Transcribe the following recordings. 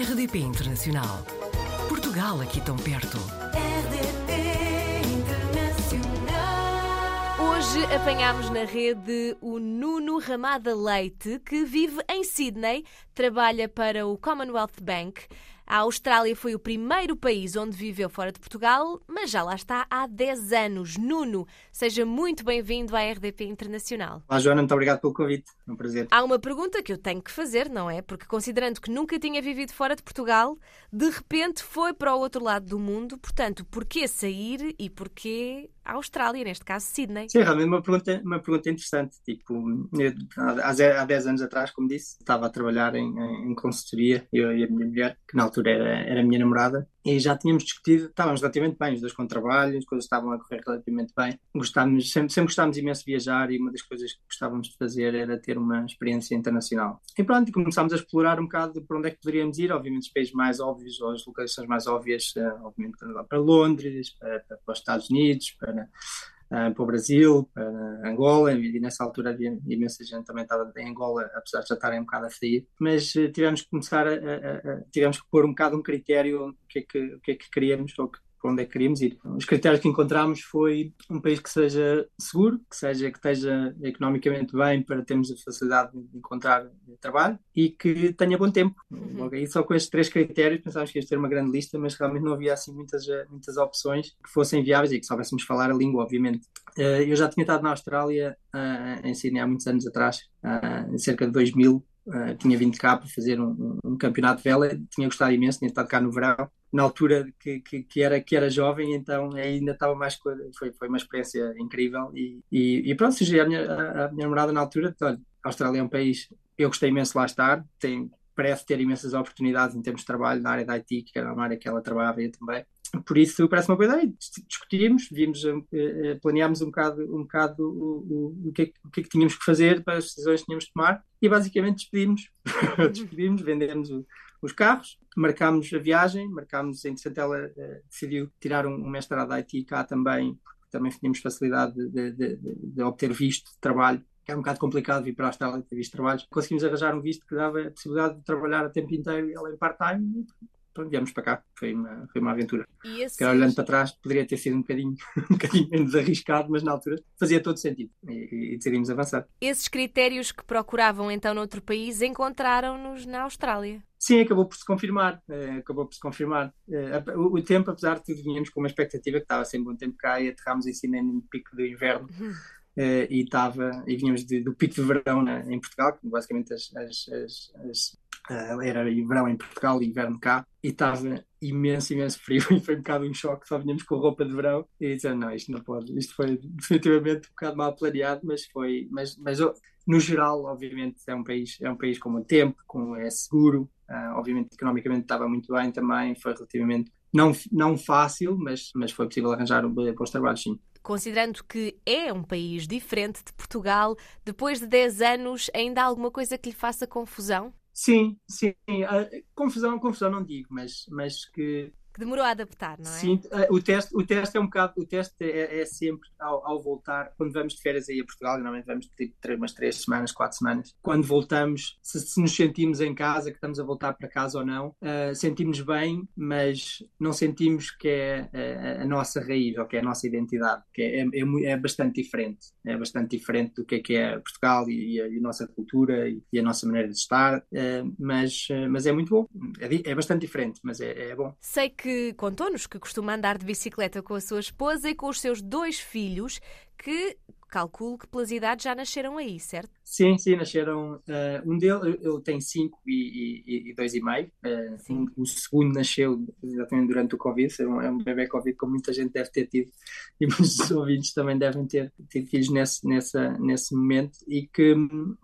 RDP Internacional. Portugal aqui tão perto. RDP Internacional. Hoje apanhámos na rede o Nuno Ramada Leite, que vive em Sydney, trabalha para o Commonwealth Bank. A Austrália foi o primeiro país onde viveu fora de Portugal, mas já lá está há 10 anos. Nuno, seja muito bem-vindo à RDP Internacional. Olá, Joana, muito obrigado pelo convite. É um prazer. Há uma pergunta que eu tenho que fazer, não é? Porque considerando que nunca tinha vivido fora de Portugal, de repente foi para o outro lado do mundo. Portanto, porquê sair e porquê a Austrália, neste caso Sydney? Sim, realmente uma pergunta, uma pergunta interessante. Tipo, eu, há, ze- há 10 anos atrás, como disse, estava a trabalhar em, em consultoria, eu e a minha mulher, que na altura era, era a minha namorada, e já tínhamos discutido, estávamos relativamente bem, os dois com trabalho, as coisas estavam a correr relativamente bem. Gostávamos, sempre, sempre gostávamos imenso de viajar e uma das coisas que gostávamos de fazer era ter uma experiência internacional. E pronto, começámos a explorar um bocado por onde é que poderíamos ir, obviamente os países mais óbvios, ou as localizações mais óbvias, eh, obviamente para, para Londres, para, para os Estados Unidos, para, eh, para o Brasil, para Angola, e nessa altura havia imensa gente também estava em Angola, apesar de já estarem um bocado a sair, mas eh, tivemos que começar a, a- a- tivemos que pôr um bocado um critério, o que é que, o que, é que queríamos, ou que, para onde é que queríamos ir. Os critérios que encontramos foi um país que seja seguro, que seja que esteja economicamente bem para termos a facilidade de encontrar trabalho e que tenha bom tempo. Logo aí, só com estes três critérios pensávamos que ia ter uma grande lista, mas realmente não havia assim muitas, eh, muitas opções que fossem viáveis e que soubéssemos falar a língua, obviamente. Eh, Eu já tinha estado na Austrália, eh, em Sydney, há muitos anos atrás, em cerca de 2000. Eh, tinha vindo cá para fazer um, um- campeonato de vela, tinha gostado imenso, tinha estado cá no verão, na altura que, que, que era, que era jovem, então ainda estava mais. Foi, foi uma experiência incrível. E, e, e pronto, sugeri à minha, à minha namorada na altura: olha, a Austrália é um país, eu gostei imenso de lá estar, tem, parece ter imensas oportunidades em termos de trabalho na área da IT, que era uma área que ela trabalhava eu também. Por isso parece uma boa ideia. Dis- Discutimos, vimos, eh, eh, planeámos um bocado, um bocado o, o, o, que é, o que é que tínhamos que fazer para as decisões que tínhamos de tomar e basicamente despedimos. despedimos, vendemos o- os carros, marcámos a viagem, marcámos, entretanto ela eh, decidiu tirar um, um mestrado de IT cá também, porque também tínhamos facilidade de, de, de, de obter visto de trabalho que é um bocado complicado vir para a Austrália ter visto de trabalho. Conseguimos arranjar um visto que dava a possibilidade de trabalhar a tempo inteiro e ela em part-time pronto, viemos para cá. Foi uma, foi uma aventura. E esse... Que olhando para trás poderia ter sido um bocadinho, um bocadinho menos arriscado, mas na altura fazia todo sentido e, e decidimos avançar. Esses critérios que procuravam então noutro país encontraram-nos na Austrália. Sim, acabou por se confirmar. eh, acabou por se confirmar. Eh, o, tempo, apesar de tudo, vinhamos com uma expectativa que estava sempre um tempo cá e aterrámos em Sydney no pico do inverno. Eh, e estava e vinhamos de- do pico de verão na- em Portugal, que basicamente as, as- as- as- eh, era verão em Portugal e inverno cá, e estava imenso, imenso frio e foi um bocado um choque, só vinhamos com roupa de verão e dizendo, não, isto não pode, isto foi definitivamente um bocado mal planeado, mas foi, mas, mas oh, no geral, obviamente, é um país, é um país com muito tempo, com, é seguro, ah, obviamente economicamente estava muito bem também, foi relativamente não, não fácil, mas, mas foi possível arranjar um, bons trabalhos, sim. Considerando que é um país diferente de Portugal, depois de 10 anos ainda há alguma coisa que lhe faça confusão? Sim, sim. ah, confusão, confusão não digo, mas, mas que Que demorou a adaptar, não é? sim, ah, o teste, o teste é um bocado, o teste é, é sempre ao, ao voltar, quando vamos de férias aí a Portugal, normalmente vamos tipo três, umas três semanas, quatro semanas. Quando voltamos, se, se nos sentimos em casa, que estamos a voltar para casa ou não, ah, sentimos bem, mas não sentimos que é ah, a nossa raiz ou que é a nossa identidade, que é, é, é bastante diferente. É bastante diferente do que é que é Portugal e, a, e a nossa cultura e, e a nossa maneira de estar, ah, mas, mas é muito bom. É, é bastante diferente, mas é, é bom. Sei que contou-nos que costuma andar de bicicleta com a sua esposa e com os seus dois filhos, que calculo que pelas idades já nasceram aí, certo? Sim, sim, nasceram. eh, um deles, ele tem cinco e, e, e dois e meio. Sim. um- o segundo nasceu exatamente durante o Covid. É um, é um bebê Covid, como muita gente deve ter tido, e muitos ouvintes também devem ter tido filhos nesse, nessa, nesse momento. E, que,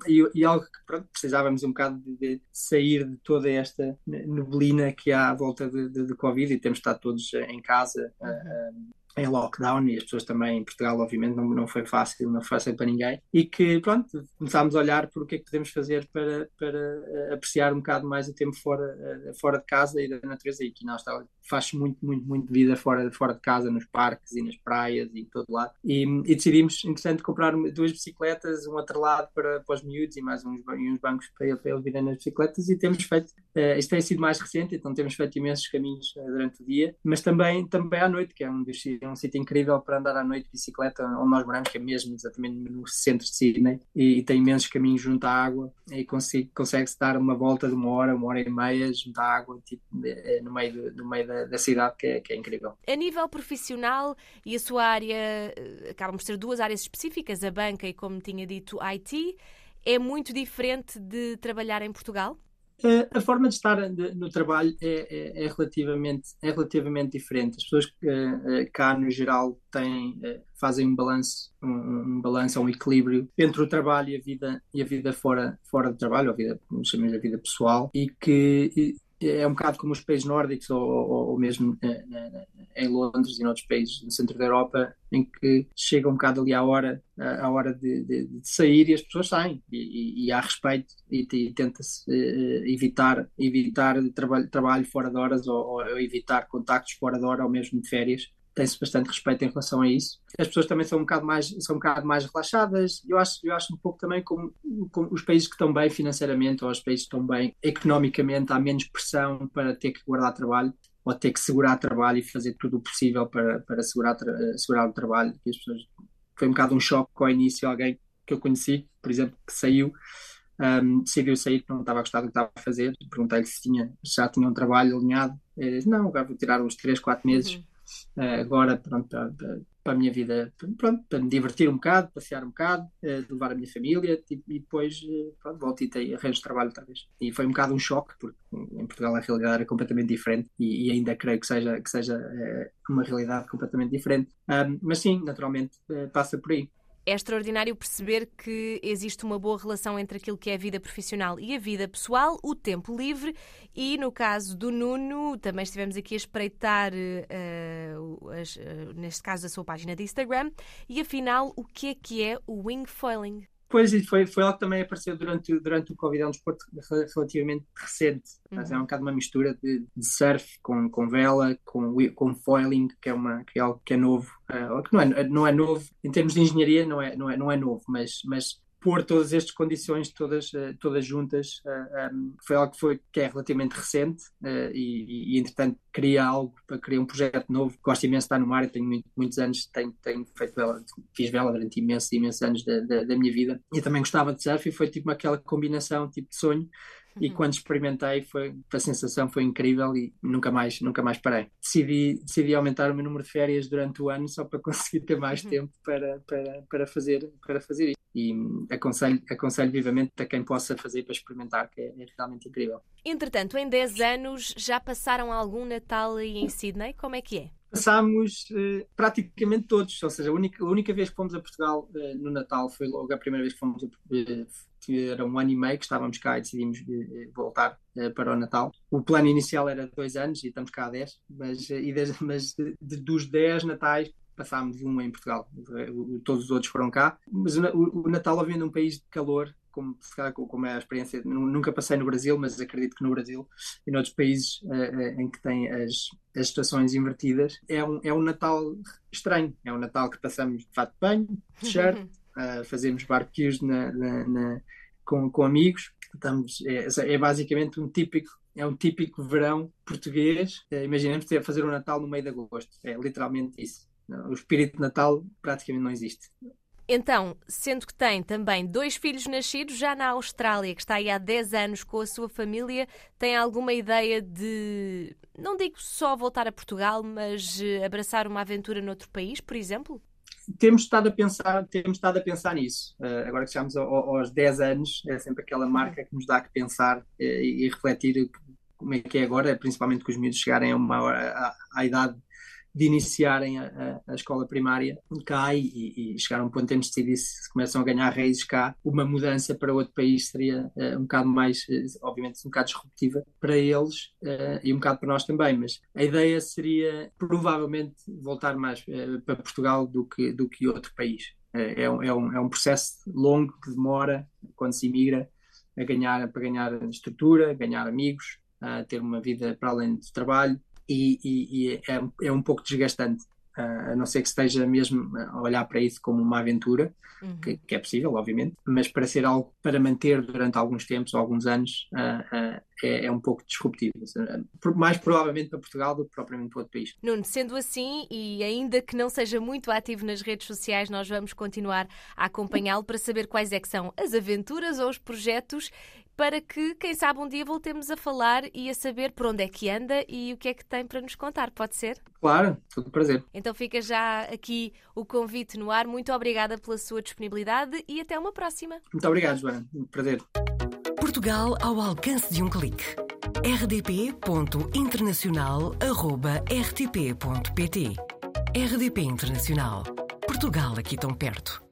e, e algo que pronto, precisávamos um bocado de, de sair de toda esta neblina que há à volta de Covid, e temos estado todos em casa. eh, em lockdown e as pessoas também em Portugal, obviamente, não, não foi fácil, não foi fácil para ninguém. E que, pronto, começámos a olhar por o que é que podemos fazer para, para eh, apreciar um bocado mais o tempo fora, eh, fora de casa e da natureza. E aqui na Austrália faz muito, muito, muito vida fora, fora de casa, nos parques e nas praias e em todo lado. E, e decidimos, interessante, comprar duas bicicletas, um atrelado para, para os miúdos e mais uns, uns bancos para, ele- para eles virem nas bicicletas e temos feito Uh, isto tem sido mais recente, então temos feito imensos caminhos uh, durante o dia, mas também, também à noite, que é um, é um sítio incrível para andar à noite de bicicleta, onde nós moramos, que é mesmo exatamente no centro de Sydney, e, e tem imensos caminhos junto à água, e consegue-se dar uma volta de uma hora, uma hora e meia junto à água, tipo, no meio, no meio da, da cidade, que é, que é incrível. A nível profissional, e a sua área, eh, acabam por ser duas áreas específicas, a banca e, como tinha dito, IT, é muito diferente de trabalhar em Portugal? A forma de estar no trabalho é, é, é, relativamente, é relativamente diferente. As pessoas uh, cá, no geral, têm, fazem um balanço, um, um balanço, um equilíbrio entre o trabalho e a vida, e a vida fora, fora do trabalho, a vida, chamamos a vida pessoal, e que é um bocado como os países nórdicos ou, ou, ou mesmo em Londres e em outros países no centro da Europa, em que chega um bocado ali à hora, à hora de, de, de sair e as pessoas saem e, e, e há respeito e, e tenta-se uh, evitar, evitar trabalho, trabalho fora de horas ou, ou, evitar contactos fora de hora ou mesmo de férias tem-se bastante respeito em relação a isso. As pessoas também são um bocado mais, são um bocado mais relaxadas. Eu acho, eu acho um pouco também como, como os países que estão bem financeiramente ou os países que estão bem economicamente, há menos pressão para ter que guardar trabalho ou ter que segurar trabalho e fazer tudo o possível para, para segurar, segurar o trabalho. Que as pessoas, foi um bocado um choque ao início, alguém que eu conheci, por exemplo, que saiu. Um, decidiu sair não estava a gostar do que estava a fazer. Perguntei-lhe se tinha, já tinha um trabalho alinhado. Ele disse: Não, agora vou tirar uns 3, 4 meses. Uhum uh, agora pronto, para, para, a minha vida, pronto, para me divertir um bocado, passear um bocado, uh, levar a minha família tipo, e depois uh, pronto, volto e arranjo trabalho outra vez. E foi um bocado um choque, porque em Portugal a realidade era completamente diferente e, e ainda creio que seja, que seja uma realidade completamente diferente. Mas sim, naturalmente passa por aí. É extraordinário perceber que existe uma boa relação entre aquilo que é a vida profissional e a vida pessoal, o tempo livre, e no caso do Nuno, também estivemos aqui a espreitar, uh, as, uh, neste caso, a sua página de Instagram, e afinal, o que é que é o wingfoiling? Pois, e foi, foi algo que também apareceu durante, durante o Covid, é um desporto relativamente recente, uhum. mas é um bocado uma mistura de, de, surf com, com vela, com, com foiling, que é, uma, que é algo que é novo, uh, que não é, não é novo, em termos de engenharia não é, não é, não é novo, mas, mas pôr todas estas condições todas, eh, todas juntas um, eh, ehm, foi algo que, foi, que é relativamente recente uh, e, e, entretanto, queria algo, queria um projeto novo. Gosto imenso de estar no mar, tenho muito, muitos anos, tenho, tenho feito vela, fiz vela durante imensos, imensos anos da, da, da, minha vida e também gostava de surf e foi tipo aquela combinação, tipo de sonho e uhum. quando experimentei foi a sensação foi incrível e nunca mais nunca mais parei decidi decidi aumentar o meu número de férias durante o ano só para conseguir ter mais uhum. tempo para, para, para fazer para fazer isso e aconselho aconselho vivamente a quem possa fazer para experimentar que é, é realmente incrível. Entretanto em 10 anos já passaram algum Natal aí em Sydney? Como é que é? Passámos uh, praticamente todos, ou seja, a única, a única vez que fomos a Portugal uh, no Natal foi logo a primeira vez que fomos a, uh, era um ano e meio que estávamos cá e decidimos eh, voltar eh, para o Natal. O plano inicial era dois anos e estamos cá há dez, mas, eh, e desde, mas de, de, dos dez natais passámos um em Portugal. Todos os outros foram cá. Mas o, o Natal, havendo um país de calor, como, como é a experiência, nunca passei no Brasil, mas acredito que no Brasil e noutros países uh, em que têm as, as estações invertidas, é um, é um Natal estranho. É um Natal que passamos de fato de banho, t-shirt, uh, fazemos barbecues na, na, na, com, com amigos. Estamos, é, é, basicamente um típico é um típico verão português. Imaginemos ter fazer um Natal no meio de agosto. É literalmente isso. O espírito de Natal praticamente não existe. Então, sendo que tem também dois filhos nascidos já na Austrália, que está aí há 10 anos com a sua família, tem alguma ideia de, não digo só voltar a Portugal, mas eh, abraçar uma aventura noutro país, por exemplo? temos estado a pensar, temos estado a pensar nisso. Uh, agora que chegamos aos 10 anos, é sempre aquela marca que nos dá que pensar uh, e, e, refletir como é que é agora, principalmente que os miúdos chegarem a uma à, à idade de iniciarem a, a, escola primária cá e, e chegar a um ponto em que se começam a ganhar raízes cá, uma mudança para outro país seria uh, um bocado mais, uh, obviamente, um bocado disruptiva para eles uh, e um bocado para nós também, mas a ideia seria provavelmente voltar mais para Portugal do que, do que outro país. É um, é, um, é um processo longo que demora quando se imigra a ganhar, para ganhar estrutura, ganhar amigos, a ter uma vida para além do trabalho, e, e, e é, é, um pouco desgastante. uh, a não ser que esteja mesmo a olhar para isso como uma aventura, uhum. que, que, é possível, obviamente, mas para ser algo para manter durante alguns tempos, alguns anos, uh, é, é, um pouco disruptivo. Mais provavelmente para Portugal do que propriamente para outro país. Nuno, sendo assim, e ainda que não seja muito ativo nas redes sociais, nós vamos continuar a acompanhá-lo para saber quais é que são as aventuras ou os projetos para que, quem sabe, um dia voltemos a falar e a saber por onde é que anda e o que é que tem para nos contar. Pode ser? Claro, tudo prazer. Então fica já aqui o convite no ar. Muito obrigada pela sua disponibilidade e até uma próxima. Muito obrigado, Joana. Um prazer. Portugal ao alcance de um clique. rdp.internacional.rtp.pt RDP Internacional. Portugal aqui tão perto.